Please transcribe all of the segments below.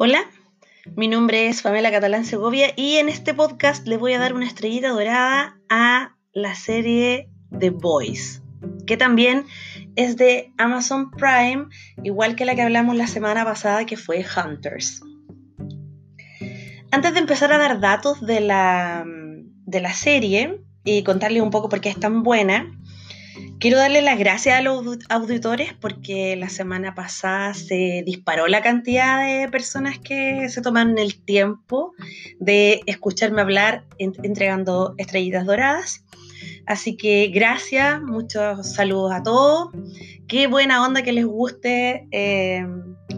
Hola, mi nombre es Pamela Catalán Segovia y en este podcast le voy a dar una estrellita dorada a la serie The Boys, que también es de Amazon Prime, igual que la que hablamos la semana pasada que fue Hunters. Antes de empezar a dar datos de la, de la serie y contarles un poco por qué es tan buena, Quiero darle las gracias a los auditores porque la semana pasada se disparó la cantidad de personas que se toman el tiempo de escucharme hablar entregando estrellitas doradas. Así que gracias, muchos saludos a todos. Qué buena onda que les guste eh,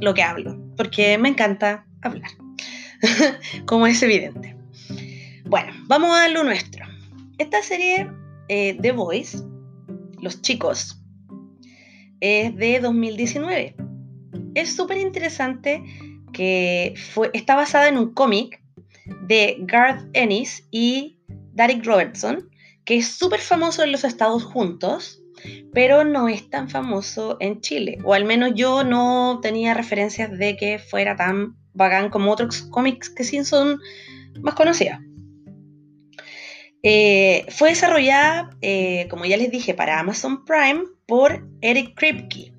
lo que hablo, porque me encanta hablar, como es evidente. Bueno, vamos a lo nuestro. Esta serie eh, The Voice los chicos, es de 2019. Es súper interesante que fue, está basada en un cómic de Garth Ennis y Derek Robertson, que es súper famoso en los Estados Juntos, pero no es tan famoso en Chile, o al menos yo no tenía referencias de que fuera tan bacán como otros cómics que sí son más conocidos. Eh, fue desarrollada, eh, como ya les dije, para Amazon Prime por Eric Kripke.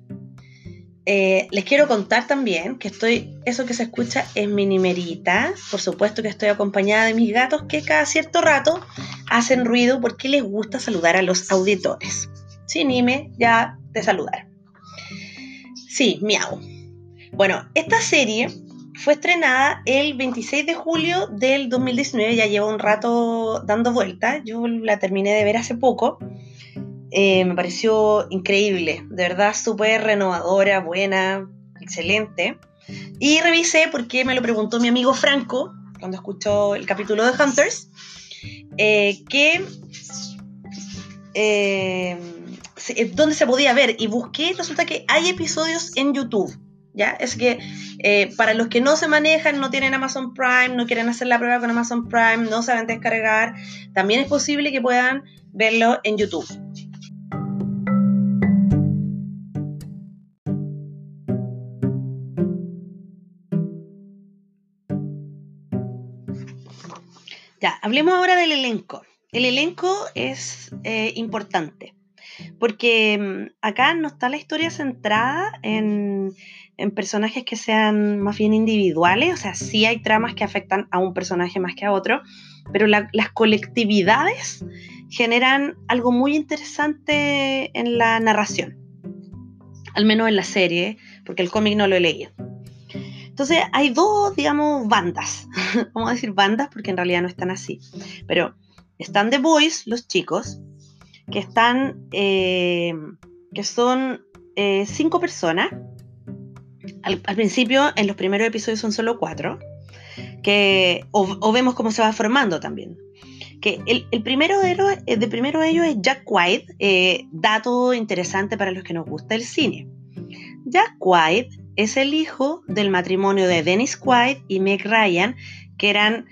Eh, les quiero contar también que estoy, eso que se escucha es mi nimerita. Por supuesto que estoy acompañada de mis gatos que cada cierto rato hacen ruido porque les gusta saludar a los auditores. Sí, Nime, ya te saludar. Sí, miau. Bueno, esta serie fue estrenada el 26 de julio del 2019, ya lleva un rato dando vueltas, yo la terminé de ver hace poco, eh, me pareció increíble, de verdad súper renovadora, buena, excelente. Y revisé porque me lo preguntó mi amigo Franco cuando escuchó el capítulo de Hunters, eh, que eh, dónde se podía ver y busqué, resulta que hay episodios en YouTube. ¿Ya? Es que eh, para los que no se manejan, no tienen Amazon Prime, no quieren hacer la prueba con Amazon Prime, no saben descargar, también es posible que puedan verlo en YouTube. Ya, hablemos ahora del elenco. El elenco es eh, importante porque mm, acá no está la historia centrada en, personajes que sean más bien individuales, o sea, sí hay tramas que afectan a un personaje más que a otro, pero las colectividades generan algo muy interesante en la narración, al menos en la serie, porque el cómic no lo he leído. Entonces hay dos, digamos, bandas, vamos a decir bandas porque en realidad no están así, pero están The Boys, los chicos, que están, eh, que son eh, cinco personas. Al, principio, en los primeros episodios son solo cuatro, que, o, vemos cómo se va formando también. Que el, primero, de ellos, el de primero de ellos es Jack White, eh, dato interesante para los que nos gusta el cine. Jack White es el hijo del matrimonio de Dennis White y Meg Ryan, que eran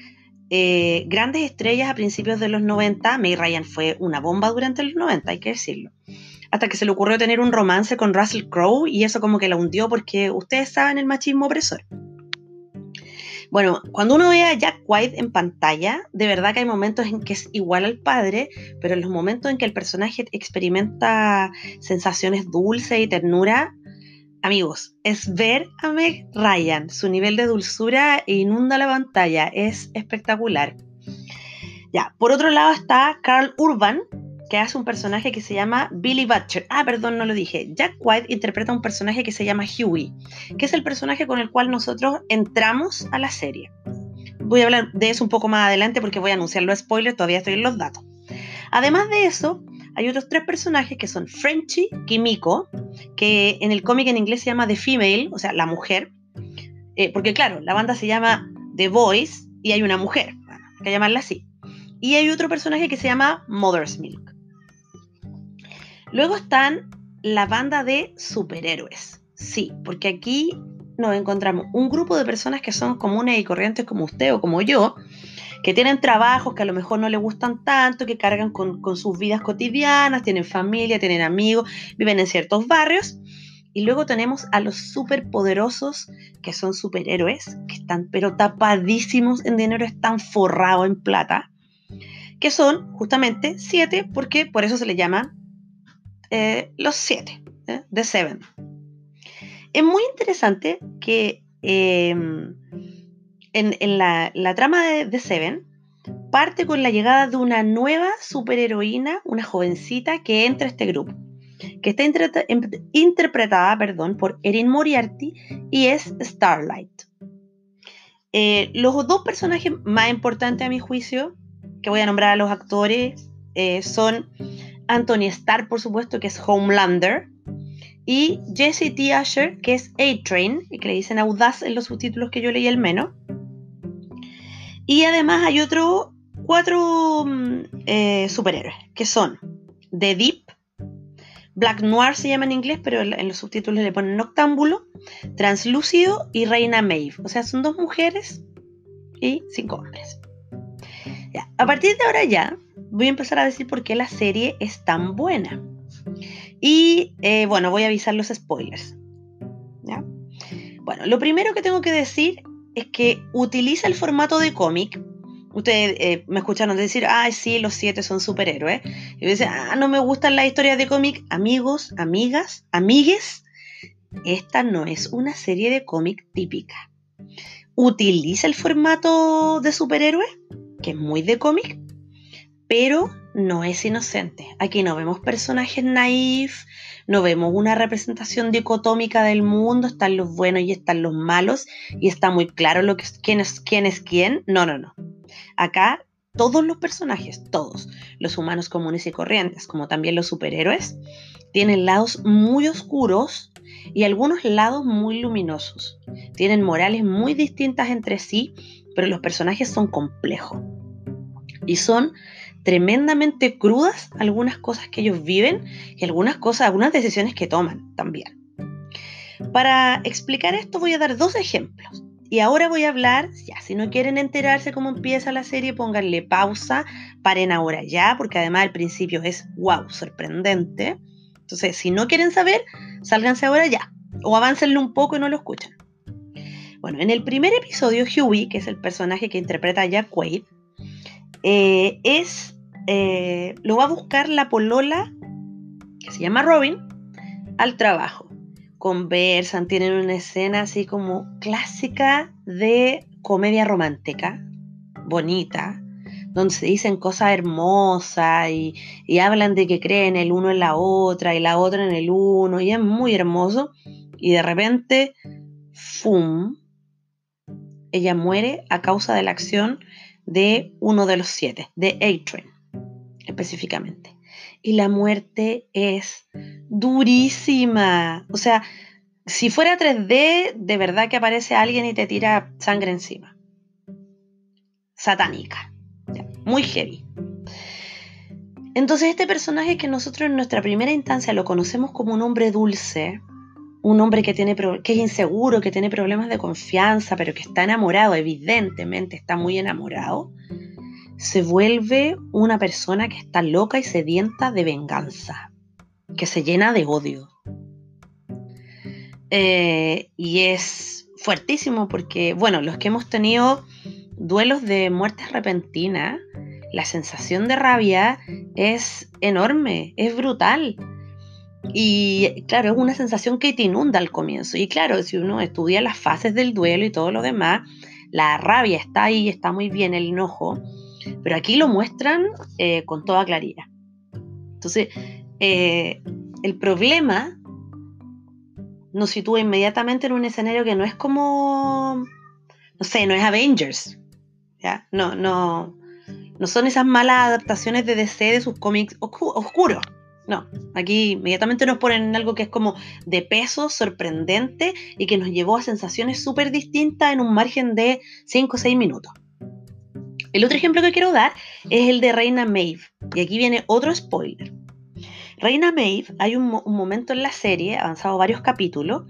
eh, grandes estrellas a principios de los 90. May Ryan fue una bomba durante los 90, hay que decirlo. Hasta que se le ocurrió tener un romance con Russell Crowe y eso como que la hundió porque ustedes saben el machismo opresor. Bueno, cuando uno ve a Jack White en pantalla, de verdad que hay momentos en que es igual al padre, pero en los momentos en que el personaje experimenta sensaciones dulces y ternura, Amigos, es ver a Meg Ryan. Su nivel de dulzura inunda la pantalla. Es espectacular. Ya, por otro lado está Carl Urban, que hace un personaje que se llama Billy Butcher. Ah, perdón, no lo dije. Jack White interpreta un personaje que se llama Huey, que es el personaje con el cual nosotros entramos a la serie. Voy a hablar de eso un poco más adelante porque voy a anunciar los spoilers, todavía estoy en los datos. Además de eso, hay otros tres personajes que son Frenchy, Kimiko, que en el cómic en inglés se llama The Female, o sea, la mujer, eh, porque claro, la banda se llama The Voice y hay una mujer, hay que llamarla así. Y hay otro personaje que se llama Mother's Milk. Luego están la banda de superhéroes. Sí, porque aquí nos encontramos un grupo de personas que son comunes y corrientes como usted o como yo, que tienen trabajos que a lo mejor no les gustan tanto, que cargan con, con sus vidas cotidianas, tienen familia, tienen amigos, viven en ciertos barrios. Y luego tenemos a los superpoderosos, que son superhéroes, que están pero tapadísimos en dinero, están forrados en plata, que son justamente siete, porque por eso se le llama eh, los siete, ¿eh? The Seven. Es muy interesante que em, en, la, trama de The Seven parte con la llegada de una nueva superheroína, una jovencita que entra a este grupo que está interpretada perdón, por Erin Moriarty y es Starlight. Eh, los dos personajes más importantes a mi juicio, que voy a nombrar a los actores, eh, son Anthony Starr, por supuesto, que es Homelander, y Jesse T. Asher, que es A-Train, y que le dicen Audaz en los subtítulos que yo leí al menos. Y además hay otros cuatro mm, eh, superhéroes, que son The Deep, Black Noir se llama en inglés, pero en los subtítulos le ponen Noctámbulo, Translúcido y Reina Maeve. O sea, son dos mujeres y cinco hombres. A partir de ahora ya voy a empezar a decir por qué la serie es tan buena. Y eh, bueno, voy a avisar los spoilers. Bueno, lo primero que tengo que decir es que utiliza el formato de cómic Ustedes eh, me escucharon decir, ay, sí, los siete son superhéroes. Y me dicen, ah, no me gustan las historias de cómic. Amigos, amigas, amigues, esta no es una serie de cómic típica. Utiliza el formato de superhéroe, que es muy de cómic, pero no es inocente. Aquí no vemos personajes naif, no vemos una representación dicotómica del mundo, están los buenos y están los malos, y está muy claro lo que, quién, es, quién es quién. No, no, no. Acá todos los personajes, todos, los humanos comunes y corrientes, como también los superhéroes, tienen lados muy oscuros y algunos lados muy luminosos. Tienen morales muy distintas entre sí, pero los personajes son complejos. Y son tremendamente crudas algunas cosas que ellos viven y algunas cosas, algunas decisiones que toman también. Para explicar esto voy a dar dos ejemplos. Y ahora voy a hablar, ya, si no quieren enterarse cómo empieza la serie, pónganle pausa, paren ahora ya, porque además el principio es wow, sorprendente. Entonces, si no quieren saber, sálganse ahora ya, o aváncenle un poco y no lo escuchan. Bueno, en el primer episodio, Huey, que es el personaje que interpreta Jack Quaid, eh, es, eh, lo va a buscar la polola, que se llama Robin, al trabajo conversan, tienen una escena así como clásica de comedia romántica, bonita, donde se dicen cosas hermosas y, hablan de que creen el uno en la otra y la otra en el uno, y es muy hermoso. Y de repente, ¡fum! Ella muere a causa de la acción de uno de los siete, de A-Train, específicamente y la muerte es durísima. O sea, si fuera 3D, de verdad que aparece alguien y te tira sangre encima. Satánica. Muy heavy. Entonces este personaje que nosotros en nuestra primera instancia lo conocemos como un hombre dulce, un hombre que, tiene, que es inseguro, que tiene problemas de confianza, pero que está enamorado, evidentemente está muy enamorado, se vuelve una persona que está loca y sedienta de venganza, que se llena de odio. Eh, y es fuertísimo porque, bueno, los que hemos tenido duelos de muertes repentinas, la sensación de rabia es enorme, es brutal. Y claro, es una sensación que te inunda al comienzo. Y claro, si uno estudia las fases del duelo y todo lo demás, la rabia está ahí, está muy bien el enojo, pero aquí lo muestran eh, con toda claridad. Entonces, eh, el problema nos sitúa inmediatamente en un escenario que no es como, no sé, no es Avengers. ¿ya? No, no, no son esas malas adaptaciones de DC de sus cómics oscuros. No, aquí inmediatamente nos ponen algo que es como de peso, sorprendente y que nos llevó a sensaciones súper distintas en un margen de 5 o 6 minutos. El otro ejemplo que quiero dar es el de Reina Maeve. Y aquí viene otro spoiler. Reina Maeve, hay un, momento en la serie, avanzado varios capítulos,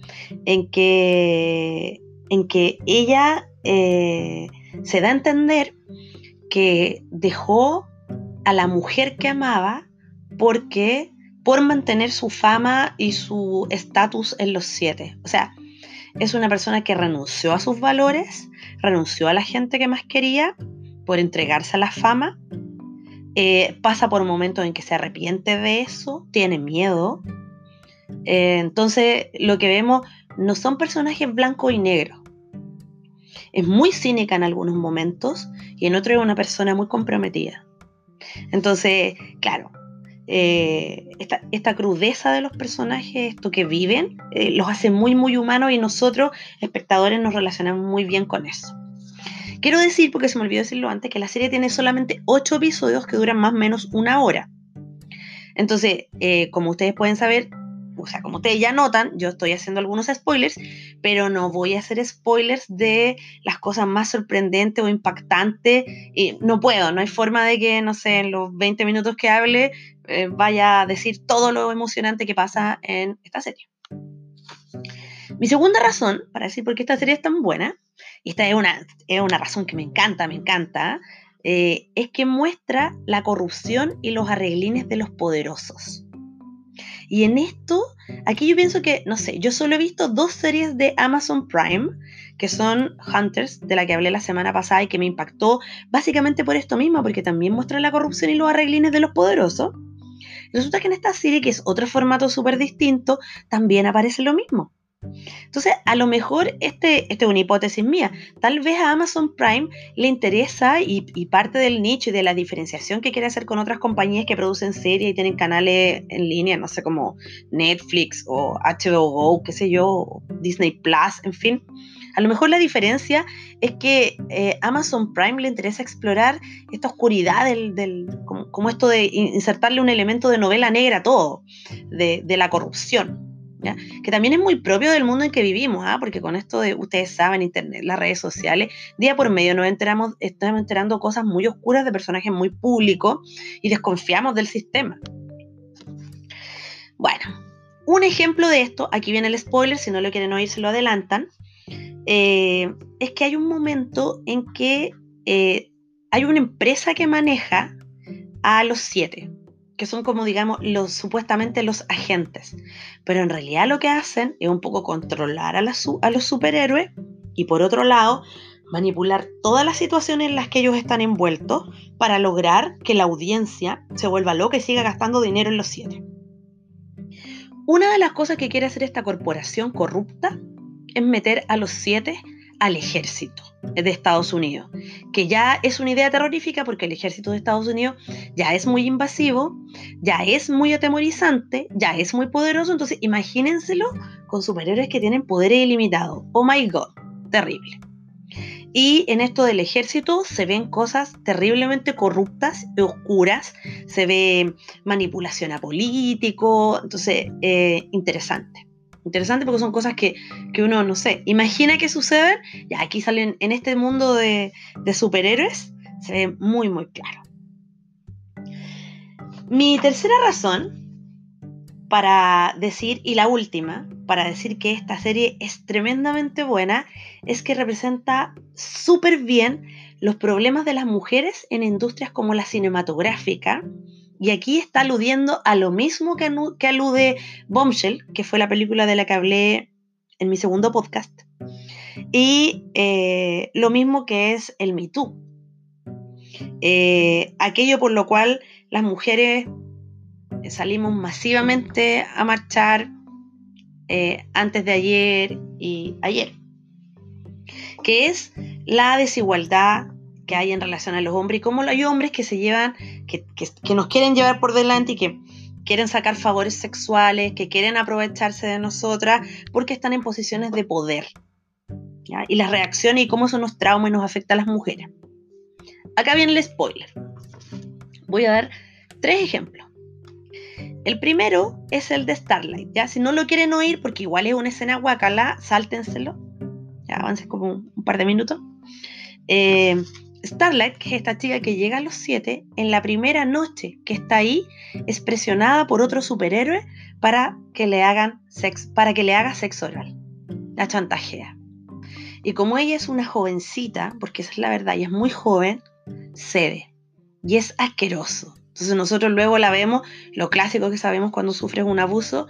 en que, en que ella eh, se da a entender que dejó a la mujer que amaba porque por mantener su fama y su estatus en los siete. O sea, es una persona que renunció a sus valores, renunció a la gente que más quería por entregarse a la fama, eh, pasa por momentos en que se arrepiente de eso, tiene miedo. Eh, entonces, lo que vemos no son personajes blanco y negro. Es muy cínica en algunos momentos y en otros es una persona muy comprometida. Entonces, claro, eh, esta, crudeza de los personajes, esto que viven, eh, los hace muy, muy humanos y nosotros, espectadores, nos relacionamos muy bien con eso. Quiero decir, porque se me olvidó decirlo antes, que la serie tiene solamente 8 episodios que duran más o menos una hora. Entonces, eh, como ustedes pueden saber, o sea, como ustedes ya notan, yo estoy haciendo algunos spoilers, pero no voy a hacer spoilers de las cosas más sorprendentes o impactantes. Y no puedo, no hay forma de que, no sé, en los 20 minutos que hable eh, vaya a decir todo lo emocionante que pasa en esta serie. Mi segunda razón para decir por qué esta serie es tan buena, y esta es una, es una razón que me encanta, me encanta, eh, es que muestra la corrupción y los arreglines de los poderosos. Y en esto, aquí yo pienso que, no sé, yo solo he visto dos series de Amazon Prime, que son Hunters, de la que hablé la semana pasada y que me impactó básicamente por esto mismo, porque también muestra la corrupción y los arreglines de los poderosos. Resulta que en esta serie, que es otro formato súper distinto, también aparece lo mismo. Entonces, a lo mejor, este, este es una hipótesis mía, tal vez a Amazon Prime le interesa y, parte del nicho y de la diferenciación que quiere hacer con otras compañías que producen series y tienen canales en línea, no sé, como Netflix o HBO qué sé yo, Disney Plus, en fin. A lo mejor la diferencia es que eh, Amazon Prime le interesa explorar esta oscuridad del, como, esto de insertarle un elemento de novela negra a todo, de la corrupción que también es muy propio del mundo en que vivimos, ¿ah? porque con esto de, ustedes saben, Internet, las redes sociales, día por medio nos enteramos, estamos enterando cosas muy oscuras de personajes muy públicos y desconfiamos del sistema. Bueno, un ejemplo de esto, aquí viene el spoiler, si no lo quieren oír se lo adelantan, eh, es que hay un momento en que eh, hay una empresa que maneja a los siete, que son como digamos los supuestamente los agentes, pero en realidad lo que hacen es un poco controlar a, a los superhéroes y por otro lado manipular todas las situaciones en las que ellos están envueltos para lograr que la audiencia se vuelva loca y siga gastando dinero en los siete. Una de las cosas que quiere hacer esta corporación corrupta es meter a los siete al ejército de Estados Unidos, que ya es una idea terrorífica porque el ejército de Estados Unidos ya es muy invasivo, ya es muy atemorizante, ya es muy poderoso, entonces imagínenselo con superhéroes que tienen poderes ilimitados. Oh my god, terrible. Y en esto del ejército se ven cosas terriblemente corruptas y oscuras, se ve manipulación a político, entonces eh, interesante. Interesante porque son cosas que, uno, no sé, imagina que suceden, y aquí salen en este mundo de, de superhéroes, se ve muy, muy claro. Mi tercera razón para decir, y la última, para decir que esta serie es tremendamente buena, es que representa súper bien los problemas de las mujeres en industrias como la cinematográfica, y aquí está aludiendo a lo mismo que, que alude Bombshell, que fue la película de la que hablé en mi segundo podcast. Y eh, lo mismo que es el Me Too. Eh, aquello por lo cual las mujeres salimos masivamente a marchar eh, antes de ayer y ayer, que es la desigualdad que hay en relación a los hombres y cómo hay hombres que se llevan, que, nos quieren llevar por delante y que quieren sacar favores sexuales, que quieren aprovecharse de nosotras porque están en posiciones de poder. Y las reacciones y cómo eso nos trauma y nos afecta a las mujeres. Acá viene el spoiler. Voy a dar tres ejemplos. El primero es el de Starlight. Ya, si no lo quieren oír, porque igual es una escena guacala, sáltenselo. Ya avancen como un, par de minutos. Eh, Starlight, que es esta chica que llega a los siete, en la primera noche que está ahí, es presionada por otro superhéroe para que le hagan sexo, para que le haga sexo oral. La chantajea. Y como ella es una jovencita, porque esa es la verdad, y es muy joven, cede. Y es asqueroso. Entonces nosotros luego la vemos, lo clásico que sabemos cuando sufres un abuso,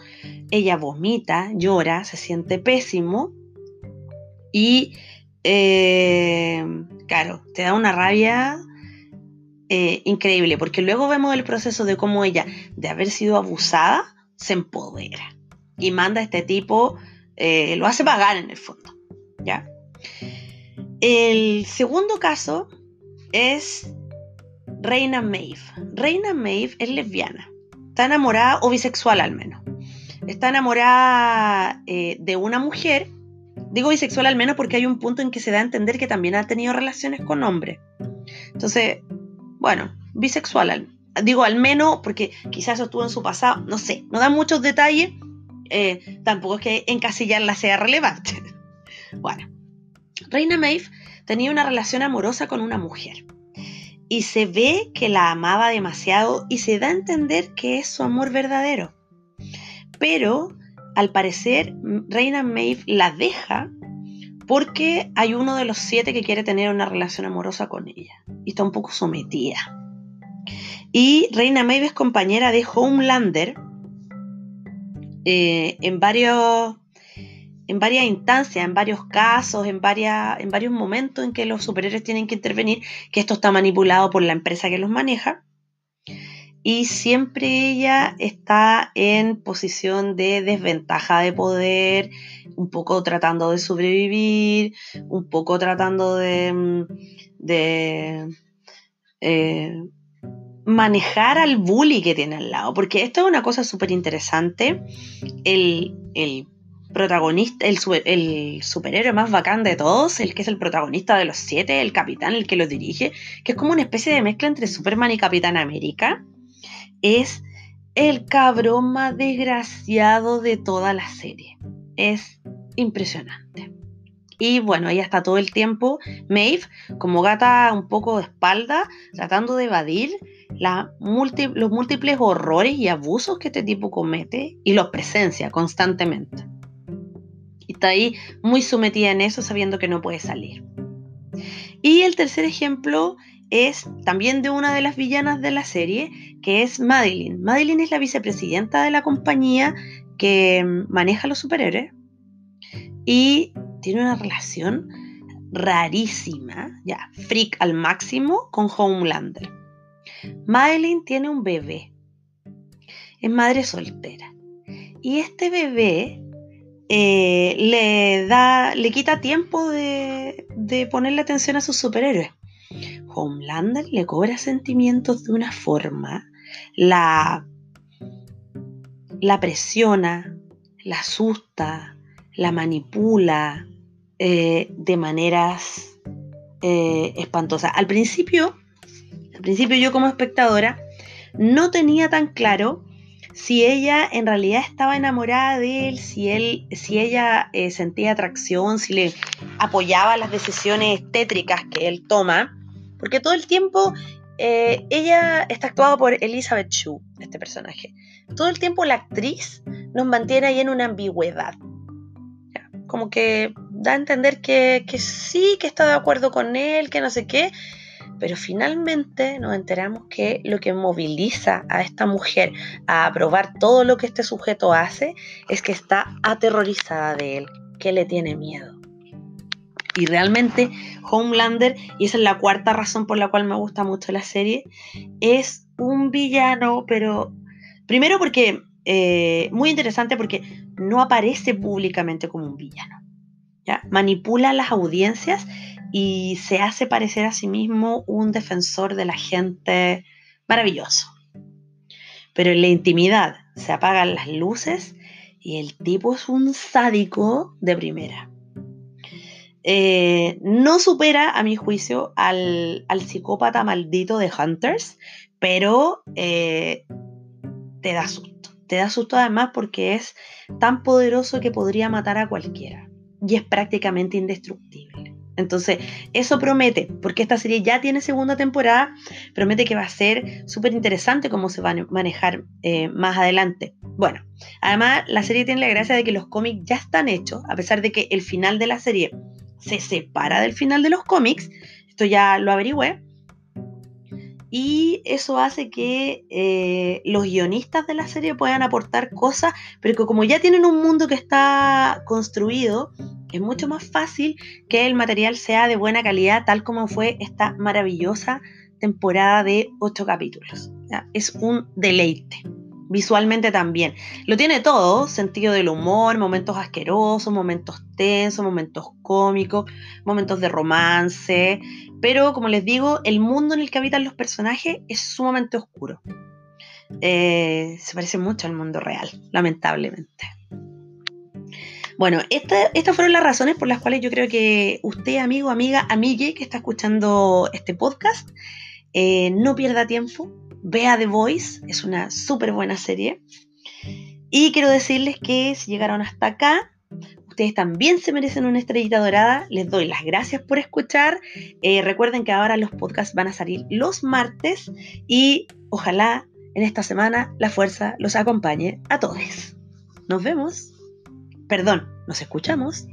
ella vomita, llora, se siente pésimo y, eh, claro, te da una rabia eh, increíble, porque luego vemos el proceso de cómo ella, de haber sido abusada, se empodera y manda a este tipo, eh, lo hace pagar en el fondo, ¿ya? El segundo caso es Reina Maeve. Reina Maeve es lesbiana, está enamorada o bisexual al menos. Está enamorada de una mujer Digo bisexual al menos porque hay un punto en que se da a entender que también ha tenido relaciones con hombres. Entonces, bueno, bisexual, digo al menos porque quizás eso estuvo en su pasado, no sé, no da muchos detalles, eh, tampoco es que encasillarla sea relevante. bueno, Reina Maeve tenía una relación amorosa con una mujer y se ve que la amaba demasiado y se da a entender que es su amor verdadero. Pero al parecer, Reina Maeve la deja porque hay uno de los siete que quiere tener una relación amorosa con ella y está un poco sometida. Y Reina Maeve es compañera de Homelander eh, en, varios, en varias instancias, en varios casos, en, varias, en varios momentos en que los superhéroes tienen que intervenir, que esto está manipulado por la empresa que los maneja y siempre ella está en posición de desventaja de poder, un poco tratando de sobrevivir, un poco tratando de, mm, eh, manejar al bully que tiene al lado, porque esto es una cosa súper interesante. El, protagonista, el, el, superhéroe más bacán de todos, el que es el protagonista de los siete, el capitán, el que los dirige, que es como una especie de mezcla entre Superman y Capitán América es el cabrón más desgraciado de toda la serie. Es impresionante. Y bueno, ella está todo el tiempo, Maeve, como gata un poco de espalda, tratando de evadir los múltiples horrores y abusos que este tipo comete y los presencia constantemente. Y está ahí muy sometida en eso, sabiendo que no puede salir. Y el tercer ejemplo es también de una de las villanas de la serie, que es Madeline. Madeline es la vicepresidenta de la compañía que maneja los superhéroes y tiene una relación rarísima, ya, freak al máximo con Homelander. Madeline tiene un bebé, es madre soltera y este bebé eh, le da, le quita tiempo de, de ponerle atención a sus superhéroes. Homelander le cobra sentimientos de una forma, la, la presiona, la asusta, la manipula eh, de maneras eh, espantosas. Al principio, al principio yo como espectadora no tenía tan claro si ella en realidad estaba enamorada de él, si él, si ella eh, sentía atracción, si le apoyaba las decisiones tétricas que él toma, porque todo el tiempo eh, ella está actuada por Elizabeth Shue, este personaje. Todo el tiempo la actriz nos mantiene ahí en una ambigüedad. Como que da a entender que, que sí, que está de acuerdo con él, que no sé qué, pero finalmente nos enteramos que lo que moviliza a esta mujer a aprobar todo lo que este sujeto hace es que está aterrorizada de él, que le tiene miedo. Y realmente Homelander, y esa es la cuarta razón por la cual me gusta mucho la serie, es un villano, pero primero porque, eh, muy interesante porque no aparece públicamente como un villano. ¿ya? Manipula las audiencias y se hace parecer a sí mismo un defensor de la gente maravilloso. Pero en la intimidad se apagan las luces y el tipo es un sádico de primera. Eh, no supera, a mi juicio, al, psicópata maldito de Hunters, pero eh, te da susto. Te da susto además porque es tan poderoso que podría matar a cualquiera y es prácticamente indestructible. Entonces, eso promete, porque esta serie ya tiene segunda temporada, promete que va a ser súper interesante cómo se va a manejar eh, más adelante. Bueno, además la serie tiene la gracia de que los cómics ya están hechos, a pesar de que el final de la serie se separa del final de los cómics, esto ya lo averigüé, y eso hace que eh, los guionistas de la serie puedan aportar cosas, pero que como ya tienen un mundo que está construido, es mucho más fácil que el material sea de buena calidad, tal como fue esta maravillosa temporada de ocho capítulos. Es un deleite. Visualmente también. Lo tiene todo, sentido del humor, momentos asquerosos, momentos tensos, momentos cómicos, momentos de romance. Pero como les digo, el mundo en el que habitan los personajes es sumamente oscuro. Eh, se parece mucho al mundo real, lamentablemente. Bueno, estas fueron las razones por las cuales yo creo que usted, amigo, amiga, amigue que está escuchando este podcast, eh, no pierda tiempo, vea The Voice, es una súper buena serie. Y quiero decirles que si llegaron hasta acá, ustedes también se merecen una estrellita dorada. Les doy las gracias por escuchar. Eh, recuerden que ahora los podcasts van a salir los martes y ojalá en esta semana la fuerza los acompañe a todos. Nos vemos perdón, nos escuchamos